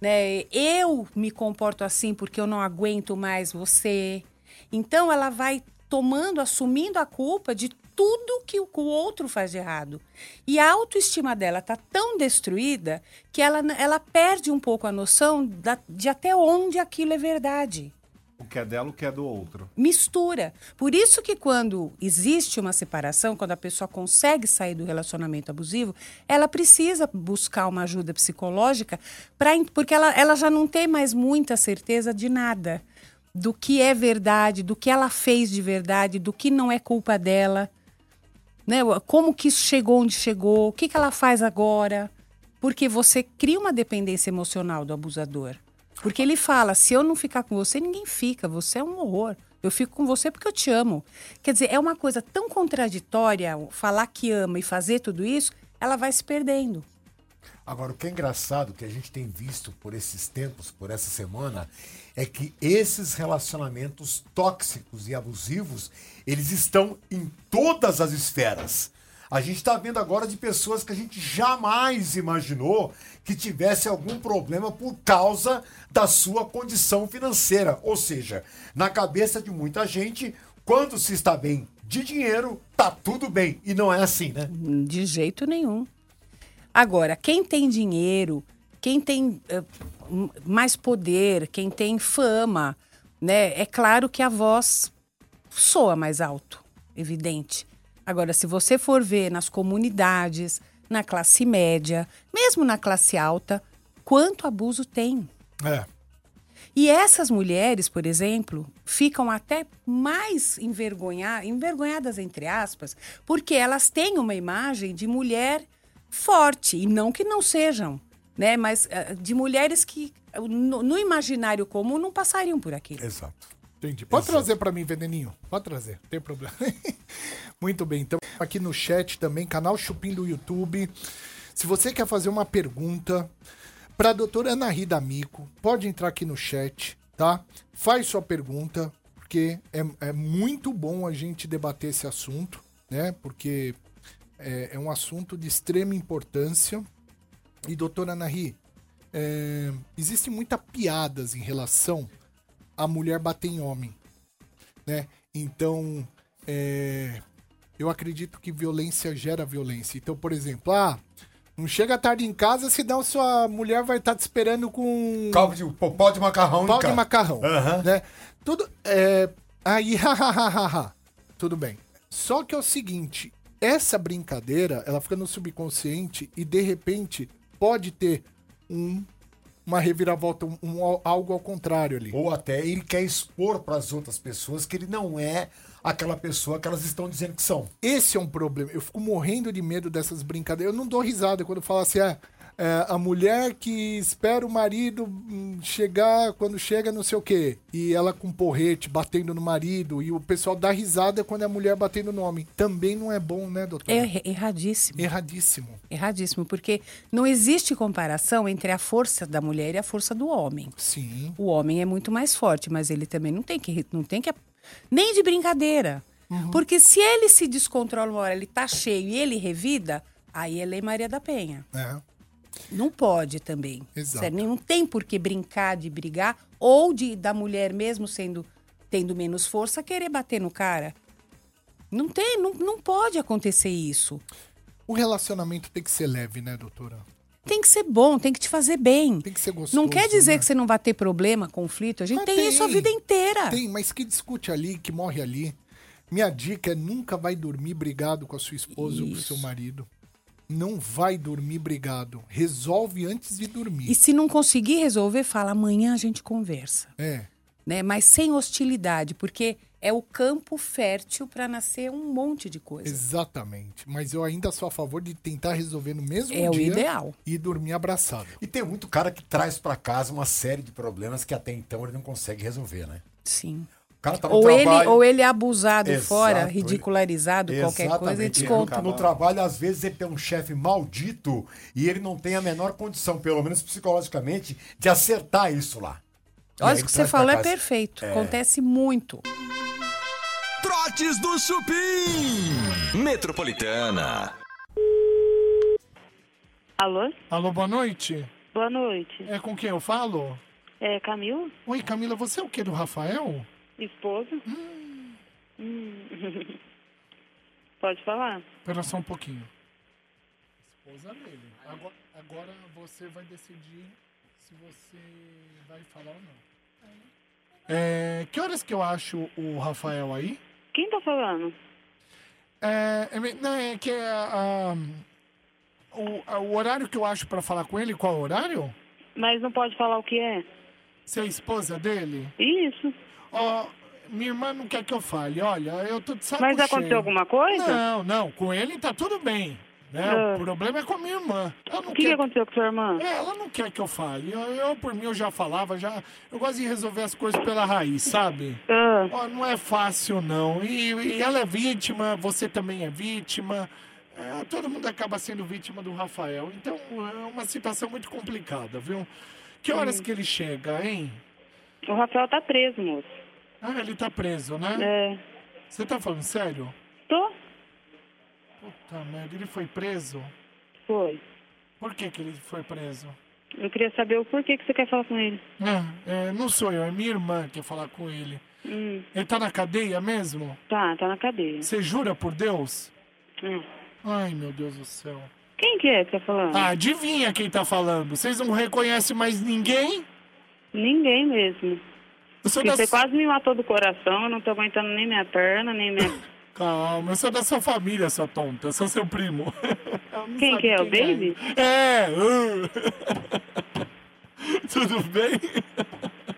Né? Eu me comporto assim porque eu não aguento mais você. Então ela vai tomando, assumindo a culpa de tudo que o outro faz de errado. E a autoestima dela tá tão destruída que ela, ela perde um pouco a noção da- de até onde aquilo é verdade O que é dela, o que é do outro. mistura. Por isso que quando existe uma separação, quando a pessoa consegue sair do relacionamento abusivo, ela precisa buscar uma ajuda psicológica para porque ela, ela já não tem mais muita certeza de nada. Do que é verdade, do que ela fez de verdade, do que não é culpa dela. Né? Como que isso chegou onde chegou, o que, que ela faz agora. Porque você cria uma dependência emocional do abusador. Porque ele fala: se eu não ficar com você, ninguém fica. Você é um horror. Eu fico com você porque eu te amo. Quer dizer, é uma coisa tão contraditória falar que ama e fazer tudo isso, ela vai se perdendo. Agora, o que é engraçado que a gente tem visto por esses tempos, por essa semana, é que esses relacionamentos tóxicos e abusivos, eles estão em todas as esferas. A gente está vendo agora de pessoas que a gente jamais imaginou que tivesse algum problema por causa da sua condição financeira. Ou seja, na cabeça de muita gente, quando se está bem de dinheiro, tá tudo bem. E não é assim, né? De jeito nenhum. Agora, quem tem dinheiro, quem tem m- mais poder, quem tem fama, né? É claro que a voz soa mais alto, evidente. Agora, se você for ver nas comunidades, na classe média, mesmo na classe alta, quanto abuso tem. É. E essas mulheres, por exemplo, ficam até mais envergonha- envergonhadas, entre aspas, porque elas têm uma imagem de mulher forte, e não que não sejam, né? Mas eh, de mulheres que no, no imaginário comum não passariam por aquilo. Exato. Entendi. Pode trazer pra mim, Veneninho. Pode trazer, não tem problema. [LAUGHS] Muito bem. Então, aqui no chat também, canal Chupim do YouTube. Se você quer fazer uma pergunta pra doutora Ana Rida Amico, pode entrar aqui no chat, tá? Faz sua pergunta, porque é, é muito bom a gente debater esse assunto, né? Porque é, é um assunto de extrema importância. E, doutora Ana Ri, é, existem muitas piadas em relação a mulher bater em homem, né? Então, é, eu acredito que violência gera violência. Então, por exemplo, ah, não chega tarde em casa, senão sua mulher vai estar te esperando com Calvo de pó de macarrão, pau de macarrão, Aham. né? Tudo é aí, [LAUGHS] hahaha, tudo bem. Só que é o seguinte, essa brincadeira, ela fica no subconsciente e de repente pode ter um uma reviravolta, um, um- algo ao contrário ali. Ou até ele quer expor para as outras pessoas que ele não é aquela pessoa que elas estão dizendo que são. Esse é um problema. Eu fico morrendo de medo dessas brincadeiras. Eu não dou risada quando fala assim, ah, é, a mulher que espera o marido hum, chegar, quando chega não sei o quê. E ela com porrete, batendo no marido. E o pessoal dá risada quando é a mulher batendo no homem. Também não é bom, né, doutor? É erra- erradíssimo. Erradíssimo. Erradíssimo, porque não existe comparação entre a força da mulher e a força do homem. Sim. O homem é muito mais forte, mas ele também não tem que não tem que nem de brincadeira. Porque se ele se descontrola uma hora, ele tá cheio e ele revida, aí é Lei Maria da Penha. É. Não pode também. Exato. Certo? Não tem por que brincar de brigar ou de da mulher mesmo sendo tendo menos força querer bater no cara. Não tem, não, não pode acontecer isso. O relacionamento tem que ser leve, né, doutora? Tem que ser bom, tem que te fazer bem. Tem que ser gostoso. Não quer dizer né? que você não vai ter problema, conflito. A gente Mas tem, isso a vida inteira. Tem, mas que discute ali, que morre ali. Minha dica é nunca vai dormir brigado com a sua esposa ou com o seu marido. Não vai dormir brigado. Resolve antes de dormir. E se não conseguir resolver, fala amanhã a gente conversa. É. Né? Mas sem hostilidade, porque é o campo fértil para nascer um monte de coisa. Exatamente. Mas eu ainda sou a favor de tentar resolver no mesmo É o dia. ideal. E dormir abraçado. E tem muito cara que traz para casa uma série de problemas que até então ele não consegue resolver, né? Sim. Cara tá no Ou ele, trabalho. ou ele é abusado Exato, fora, ele- ridicularizado, qualquer coisa, e Exatamente. desconta. No, trabalho, às vezes, ele tem um chefe maldito e ele não tem a menor condição, pelo menos psicologicamente, de acertar isso lá. Olha, ele o que você traz pra falou é casa. perfeito. É. Acontece muito. Trotes do Chupim. Metropolitana. Alô? Alô, boa noite. Boa noite. É com quem eu falo? É Camila? Oi, Camila, você é o que do Rafael? Esposa? Hum. Pode falar. Espera só um pouquinho. Esposa dele. Agora, agora você vai decidir se você vai falar ou não. É, que horas que eu acho o Rafael aí? Quem tá falando? É, é, não, é que é, ah, o, a- o horário que eu acho pra falar com ele, qual horário? Mas não pode falar o que é? Você é a esposa dele? Isso. Ó, minha irmã não quer que eu fale. Olha, eu tô de saco Mas aconteceu cheio. alguma coisa? Não, não. Com ele tá tudo bem. Né? Ah. O problema é com a minha irmã. O que, que quer... aconteceu com sua irmã? É, ela não quer que eu fale. Eu, eu, por mim, eu já falava, já. Eu gosto de resolver as coisas pela raiz, sabe? Ah. Ó, não é fácil, não. E, e ela é vítima, você também é vítima. É, todo mundo acaba sendo vítima do Rafael. Então é uma situação muito complicada, viu? Que horas Hum. que ele chega, hein? O Rafael tá preso, moço. Ah, ele tá preso, né? É. Você tá falando sério? Tô? Puta merda, ele foi preso? Foi. Por que que ele foi preso? Eu queria saber o porquê que você quer falar com ele. É, é, não sou eu, é minha irmã que quer falar com ele. Hum, Ele tá na cadeia mesmo? tá, tá na cadeia. Você jura por Deus? Hum. Ai, meu Deus do céu. Quem que é que tá falando? Ah, adivinha quem tá falando? Vocês não reconhecem mais ninguém? Ninguém mesmo. Da... você quase me matou do coração, eu não tô aguentando nem minha perna, nem minha... [LAUGHS] Calma, eu sou da sua família, sua tonta. Eu sou seu primo. Quem que é, o Baby? É! uh. [LAUGHS] Tudo bem?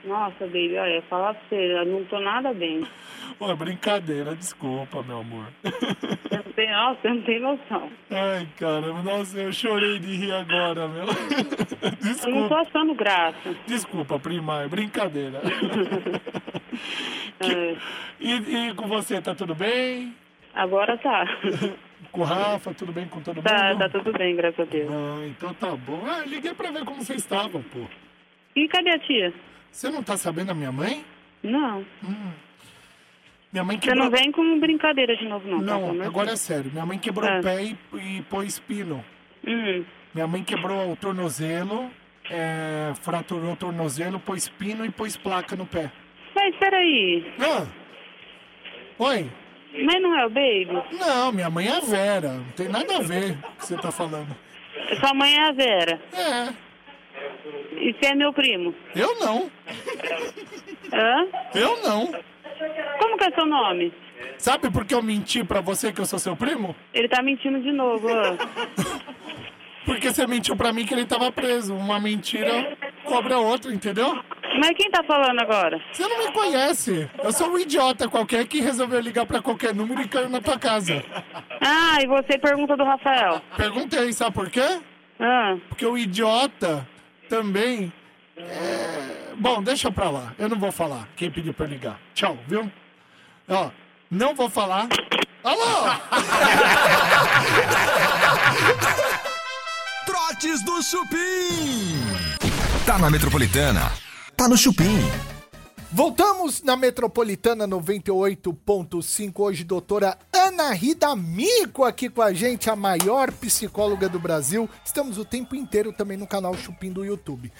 Nossa, Baby, olha, falar pra você, eu não tô nada bem. [LAUGHS] Pô, brincadeira, desculpa, meu amor. [LAUGHS] Você não tem, nossa, você não tem noção. Ai, caramba, nossa, eu chorei de rir agora, meu. [LAUGHS] Eu não tô achando graça. Desculpa, prima, é brincadeira. É, E, e com você, tá tudo bem? agora tá. Com o Rafa, tudo bem com todo Tá, mundo? tá tudo bem, graças a Deus. Ah, então tá bom. Ah, liguei pra ver como vocês estavam, pô. E cadê a tia? Você não tá sabendo a minha mãe? Não. Minha mãe Você quebrou... não vem com brincadeira de novo, não. tá? Não, de agora é sério. Minha mãe quebrou Ah. o pé e, e pôs pino. Hum. Minha mãe quebrou o tornozelo, é, fraturou o tornozelo, pôs pino e pôs placa no pé. Mas peraí, Ah. Oi? mas não é o Baby? Não, minha mãe é a Vera. Não tem nada a ver com o que você tá falando. Sua mãe é a Vera. É. E você é meu primo? Eu não. Hã? Eu não. Como que é seu nome? Sabe por que eu menti pra você que eu sou seu primo? Ele tá mentindo de novo, ó. Porque você mentiu pra mim que ele tava preso. Uma mentira cobra outra, entendeu? Mas quem tá falando agora? Você não me conhece. Eu sou um idiota qualquer que resolveu ligar pra qualquer número e caiu na tua casa. Ah, e você pergunta do Rafael. Perguntei, sabe por quê? Ah, Porque o idiota também. é, Bom, deixa pra lá. Eu não vou falar. Quem pediu pra ligar? Tchau, viu? Ó, não vou falar. Alô? [LAUGHS] Trotes do Chupim. Tá na Metropolitana. Tá no Chupim. Voltamos na Metropolitana 98.5. Hoje, doutora Ana Rida Mico aqui com a gente, a maior psicóloga do Brasil. Estamos o tempo inteiro também no canal Chupim do YouTube.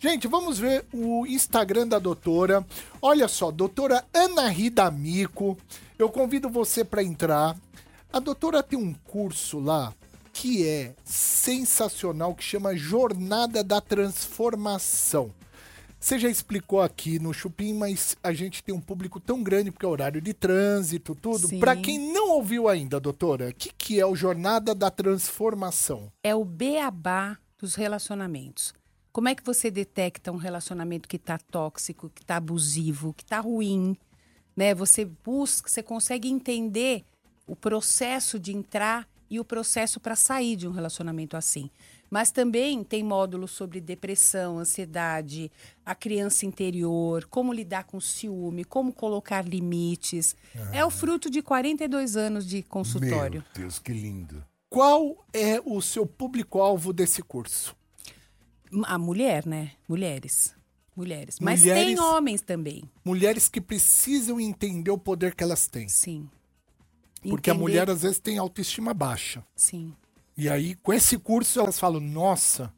Gente, vamos ver o Instagram da doutora. Olha só, doutora Ana Rida Mico. Eu convido você para entrar. A doutora tem um curso lá que é sensacional, que chama Jornada da Transformação. Você já explicou aqui no Chupim, mas a gente tem um público tão grande porque é horário de trânsito, tudo. Para quem não ouviu ainda, doutora, o que, que é o Jornada da Transformação? É o beabá dos relacionamentos. Como é que você detecta um relacionamento que está tóxico, que está abusivo, que está ruim? Né? Você busca, você consegue entender o processo de entrar e o processo para sair de um relacionamento assim. Mas também tem módulos sobre depressão, ansiedade, a criança interior, como lidar com ciúme, como colocar limites. É o fruto de 42 anos de consultório. Meu Deus, que lindo. Qual é o seu público-alvo desse curso? A mulher, né? Mulheres. Mulheres. Mas Mulheres- tem homens também. Mulheres que precisam entender o poder que elas têm. Sim. Porque a Entender- mulher às vezes tem autoestima baixa. Sim. E aí, com esse curso, elas falam, nossa.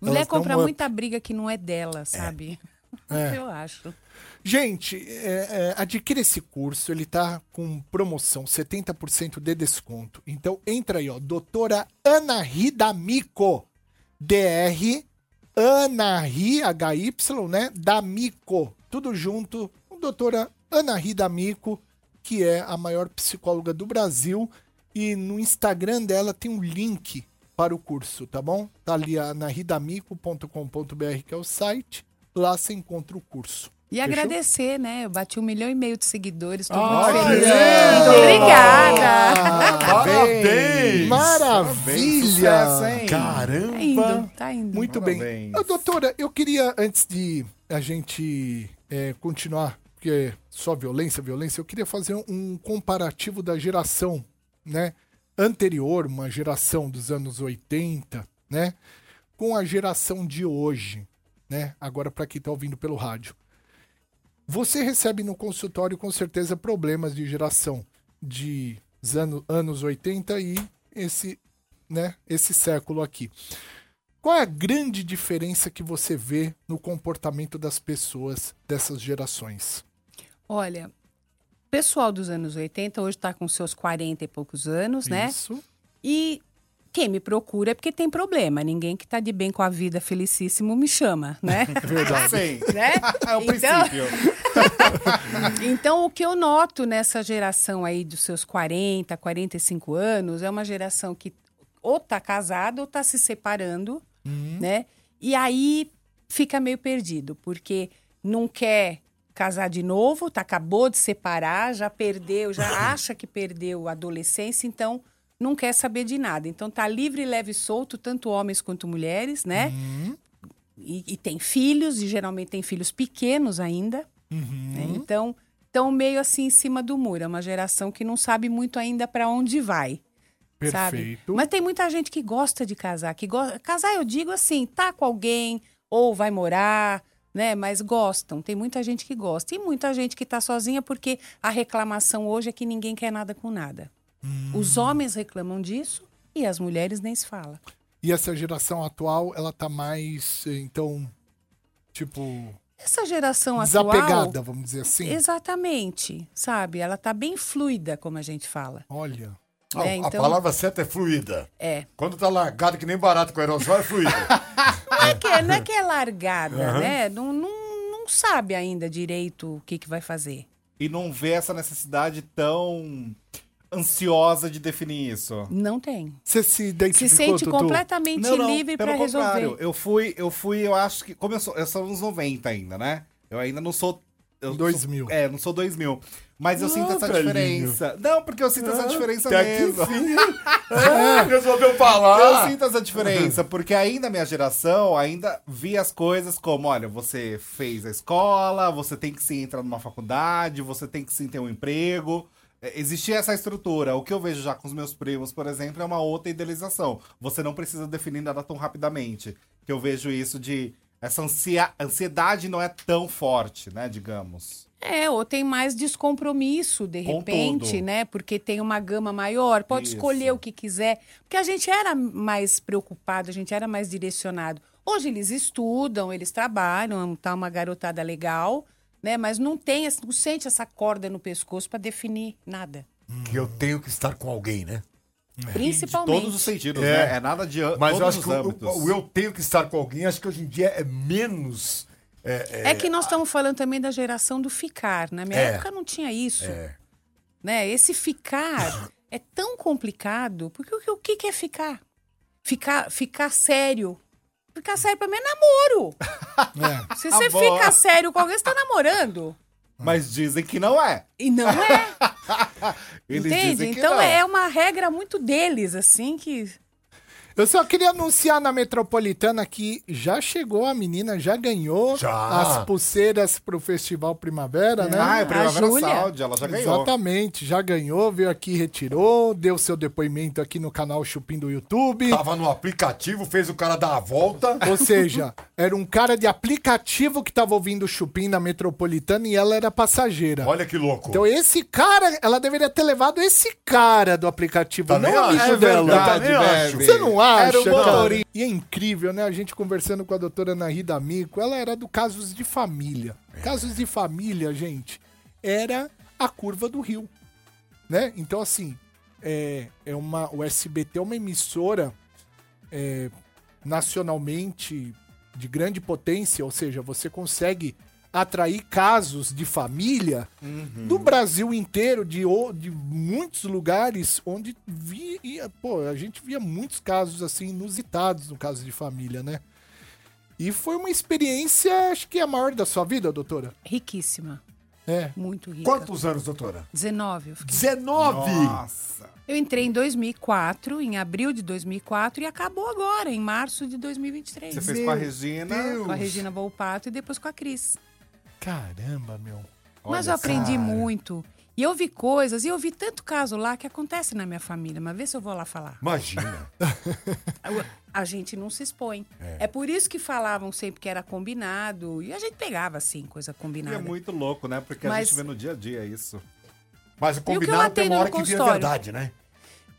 Mulher compra muita briga que não é dela, sabe? [LAUGHS] É. Eu acho. Gente, é, é, adquira esse curso, ele tá com promoção, 70% de desconto. Então entra aí, ó, doutora Ana Rida Mico, DR, Ana Ri, HY, né, D'Amico, tudo junto, doutora Ana Rida Mico, que é a maior psicóloga do Brasil, e no Instagram dela tem um link para o curso, tá bom? Tá ali anaridamico.com.br, que é o site, lá você encontra o curso. E Fechou? agradecer, né? Eu bati um milhão e meio de seguidores. Tô Ah, muito feliz. é? Obrigada. Parabéns! Maravilha! Sucesso, hein? Caramba! Tá indo, tá indo. Muito Parabéns. bem. Ah, doutora, eu queria, antes de a gente é, continuar, porque é só violência, violência, eu queria fazer um comparativo da geração, né? Anterior, uma geração dos anos 80, né? Com a geração de hoje, né? Agora, para quem está ouvindo pelo rádio. Você recebe no consultório, com certeza, problemas de geração de os ano- anos 80 e esse, né, esse século aqui. Qual é a grande diferença que você vê no comportamento das pessoas dessas gerações? Olha, pessoal dos anos 80 hoje está com seus 40 e poucos anos, né? Isso. E quem me procura é porque tem problema. Ninguém que tá de bem com a vida felicíssimo me chama, né? [LAUGHS] Verdade. Sim. [LAUGHS] né? [LAUGHS] É o Então- princípio. Então, o que eu noto nessa geração aí dos seus 40, 45 anos é uma geração que ou tá casada ou tá se separando, né? E aí fica meio perdido, porque não quer casar de novo, tá acabou de separar, já perdeu, já [LAUGHS] acha que perdeu a adolescência, então não quer saber de nada. Então tá livre, leve e solto, tanto homens quanto mulheres, né? E, e tem filhos, e geralmente tem filhos pequenos ainda. né? Então, estão meio assim em cima do muro. É uma geração que não sabe muito ainda para onde vai. Sabe? Perfeito. Mas tem muita gente que gosta de casar. que go... Casar, eu digo assim, tá com alguém, ou vai morar, né? Mas gostam. Tem muita gente que gosta. E muita gente que tá sozinha, porque a reclamação hoje é que ninguém quer nada com nada. Os homens reclamam disso e as mulheres nem se fala. E essa geração atual, ela tá mais, então, tipo, Essa geração atual. desapegada, vamos dizer assim. Exatamente, sabe? Ela tá bem fluida, como a gente fala. Olha. A, É, a então- palavra certa é fluida. É. Quando tá largado que nem barato com aerosol, é fluida. [LAUGHS] Não é que, não é, que é largada, Aham. né? Não, não, não sabe ainda direito o que, que vai fazer. E não vê essa necessidade tão ansiosa de definir isso. Não tem. Você se Se identificou, sente Tutu? completamente Não, não, livre para resolver. Eu fui, eu fui, eu acho que. Como eu sou, eu sou nos 90 ainda, né? Eu ainda não sou. Eu 2000. Sou, é, não sou 2000. Mas eu Ah, sinto essa velhinho. diferença. Não, porque eu sinto essa diferença que mesmo. enfim. [LAUGHS] Ah, resolveu falar. Eu sinto essa diferença, porque ainda a minha geração ainda via as coisas como, olha, você fez a escola, você tem que sim entrar numa faculdade, você tem que sim ter um emprego. É, Existia essa estrutura. O que eu vejo já com os meus primos, por exemplo, é uma outra idealização. Você não precisa definir nada tão rapidamente. Que eu vejo isso de. Essa ansia, ansiedade não é tão forte, né, digamos. É, ou tem mais descompromisso, de Com repente, tudo. né? Porque tem uma gama maior, pode Isso. escolher o que quiser. Porque a gente era mais preocupado, a gente era mais direcionado. Hoje eles estudam, eles trabalham, tá uma garotada legal, né? Mas não tem, não sente essa corda no pescoço para definir nada. Que eu tenho que estar com alguém, né? Principalmente. De todos os sentidos, É. né? É nada de Mas eu acho os que o, âmbitos. o- o eu tenho que estar com alguém, acho que hoje em dia é menos. É, É que nós estamos falando também da geração do ficar. Na minha É. época não tinha isso. É. Né? Esse ficar [LAUGHS] é tão complicado. Porque o que, o que é ficar? Ficar, ficar sério. Ficar sério pra mim é namoro. [LAUGHS] É. Se você fica sério com alguém, você tá namorando. Mas dizem que não é. E não é. [LAUGHS] Eles entende? dizem que Então não. é uma regra muito deles, assim, que. Eu só queria anunciar na Metropolitana que já chegou a menina, já ganhou Já. as pulseiras pro Festival Primavera, né? Ah, é Primavera. Saúde, ela já ganhou. Exatamente, já ganhou, veio aqui, retirou, deu seu depoimento aqui no canal Chupim do YouTube. Tava no aplicativo, fez o cara dar a volta. Ou seja, era um cara de aplicativo que tava ouvindo o Chupim na Metropolitana e ela era passageira. Olha que louco. Então esse cara, ela deveria ter levado esse cara do aplicativo, Também não o amigo acho. É dela. verdade, Também acho. Você não acha, Era o motorista. E é incrível, né? A gente conversando com a doutora Ana Rida D'Amico, ela era do Casos de Família. Casos de Família, gente, era a curva do rio, né? Então, assim, é, é uma, o SBT é uma emissora é, nacionalmente de grande potência, ou seja, você consegue atrair casos de família do Brasil inteiro, de, de muitos lugares onde via, pô, a gente via muitos casos assim inusitados no caso de família, né? E foi uma experiência, acho que é a maior da sua vida, doutora. Riquíssima. É. Muito rica. Quantos anos, doutora? 19. eu fiquei. 19! Nossa. Eu entrei em 2004, em abril de 2004, e acabou agora, em março de 2023. Você fez com a Regina. Com a Regina Volpato e depois com a Cris. Caramba, meu. Mas Olha eu aprendi cara. muito. E eu vi coisas, e eu vi tanto caso lá que acontece na minha família. Mas vê se eu vou lá falar. Imagina. [LAUGHS] A gente não se expõe. É. por isso que falavam sempre que era combinado. E a gente pegava, assim, coisa E combinada. é muito louco, né? Porque a Mas- gente vê no dia a dia isso. Mas o que eu combinado tem uma hora que vira verdade, né?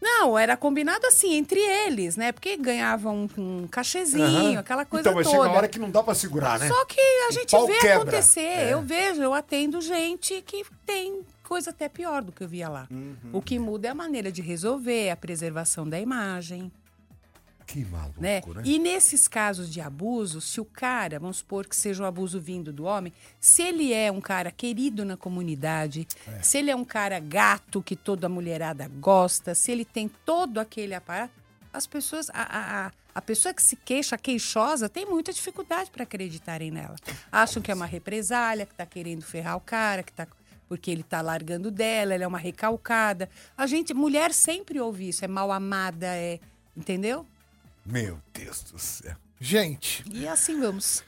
Não, era combinado assim, entre eles, né? Porque ganhavam um, um cachezinho, Aham. aquela coisa Então, mas toda. chega uma hora que não dá pra segurar, né? Só que a O gente vê quebra. acontecer. É. Eu vejo, eu atendo gente que tem coisa até pior do que eu via lá. Uhum. O que muda é a maneira de resolver, a preservação da imagem. Que maluco, né? né? E nesses casos de abuso, se o cara, vamos supor que seja um abuso vindo do homem, se ele é um cara querido na comunidade, se ele é um cara gato que toda mulherada gosta, se ele tem todo aquele aparato, as pessoas, a, a, a, pessoa que se queixa, queixosa, tem muita dificuldade para acreditarem nela. Acham que é uma represália, que tá querendo ferrar o cara, que tá porque ele tá largando dela, ela é uma recalcada. A gente, mulher sempre ouve isso, é mal amada, é, entendeu? Meu Deus do céu. Gente, E assim vamos.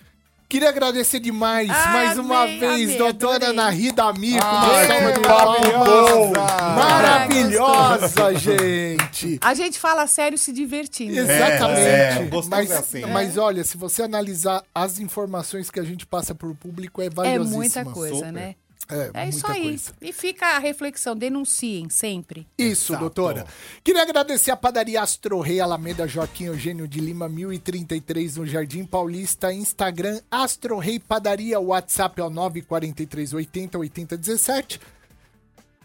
queria agradecer demais, Ah, mais uma amei, vez, amei, doutora adorei. Ana Rida Amigo, Ai, uma salva que de maravilhosa! palmas. Maravilhosa, gente! A gente fala sério se divertindo. Exatamente. é, gostoso mas, é assim. mas olha, se você analisar as informações que a gente passa pro público, é É valiosíssima. muita coisa, Super. né? É, É isso muita aí. coisa. E fica a reflexão, denunciem sempre. Isso, doutora. Queria agradecer a padaria Astro Rei Alameda Joaquim Eugênio de Lima, 1033, no Jardim Paulista. Instagram Astro Rei Padaria. WhatsApp é o 943 80 80 17.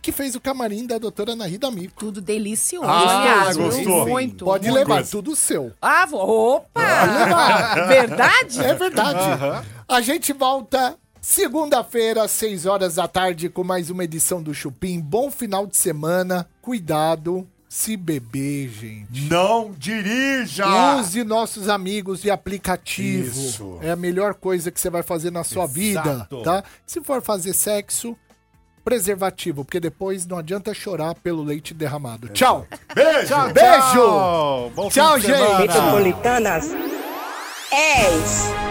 Que fez o camarim da doutora Narida Amigo. Tudo delicioso. Ah, aliás, gostou? Muito. Pode muito. levar, tudo seu. Ah, opa! Verdade? É verdade. A gente volta segunda-feira, às 6 horas da tarde, com mais uma edição do Chupim. Bom final de semana. Cuidado se beber, gente. Não dirija! Use nossos amigos de aplicativo. Isso. É a melhor coisa que você vai fazer na sua vida, Exato. tá? Se for fazer sexo, preservativo, porque depois não adianta chorar pelo leite derramado. Tchau. Beijo! Beijo. Tchau, Bom fim Tchau, de gente. Metropolitanas 10.